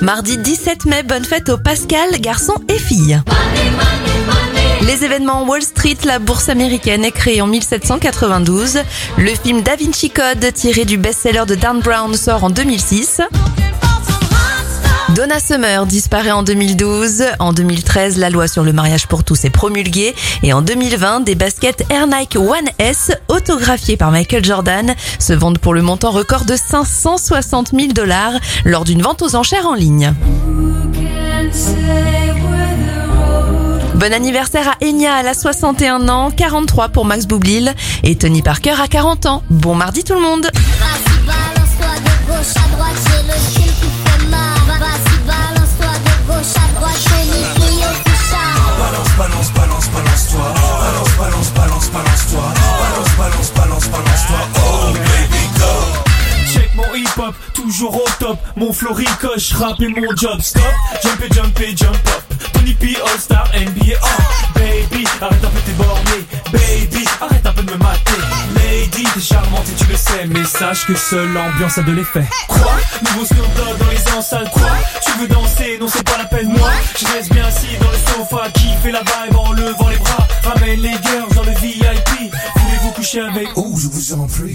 Mardi 17 mai, bonne fête aux Pascal, garçons et filles. Les événements Wall Street, la bourse américaine est créée en 1792. Le film Da Vinci Code, tiré du best-seller de Dan Brown, sort en 2006. Donna Summer disparaît en 2012. En 2013, la loi sur le mariage pour tous est promulguée. Et en 2020, des baskets Air Nike One S, autographiées par Michael Jordan, se vendent pour le montant record de 560 000 dollars lors d'une vente aux enchères en ligne. Bon anniversaire à Enya, elle a 61 ans, 43 pour Max Boublil et Tony Parker à 40 ans. Bon mardi tout le monde toujours au top. Mon flow ricoche, rap et mon job stop. Jump et jump et jump up. Tony P, All-Star, NBA, oh. Baby, arrête un peu tes bornés. Baby, arrête un peu de me mater. Lady, t'es charmante et tu le sais. Mais sache que seule l'ambiance a de l'effet. Quoi? Nouveau Snoop dans les enceintes, quoi? Tu veux danser? Non, c'est pas la peine, moi. Je reste bien assis dans le sofa, qui fait la vibe en levant les bras. Ramène les girls dans le VIP. Voulez-vous coucher avec? Oh, je vous en prie.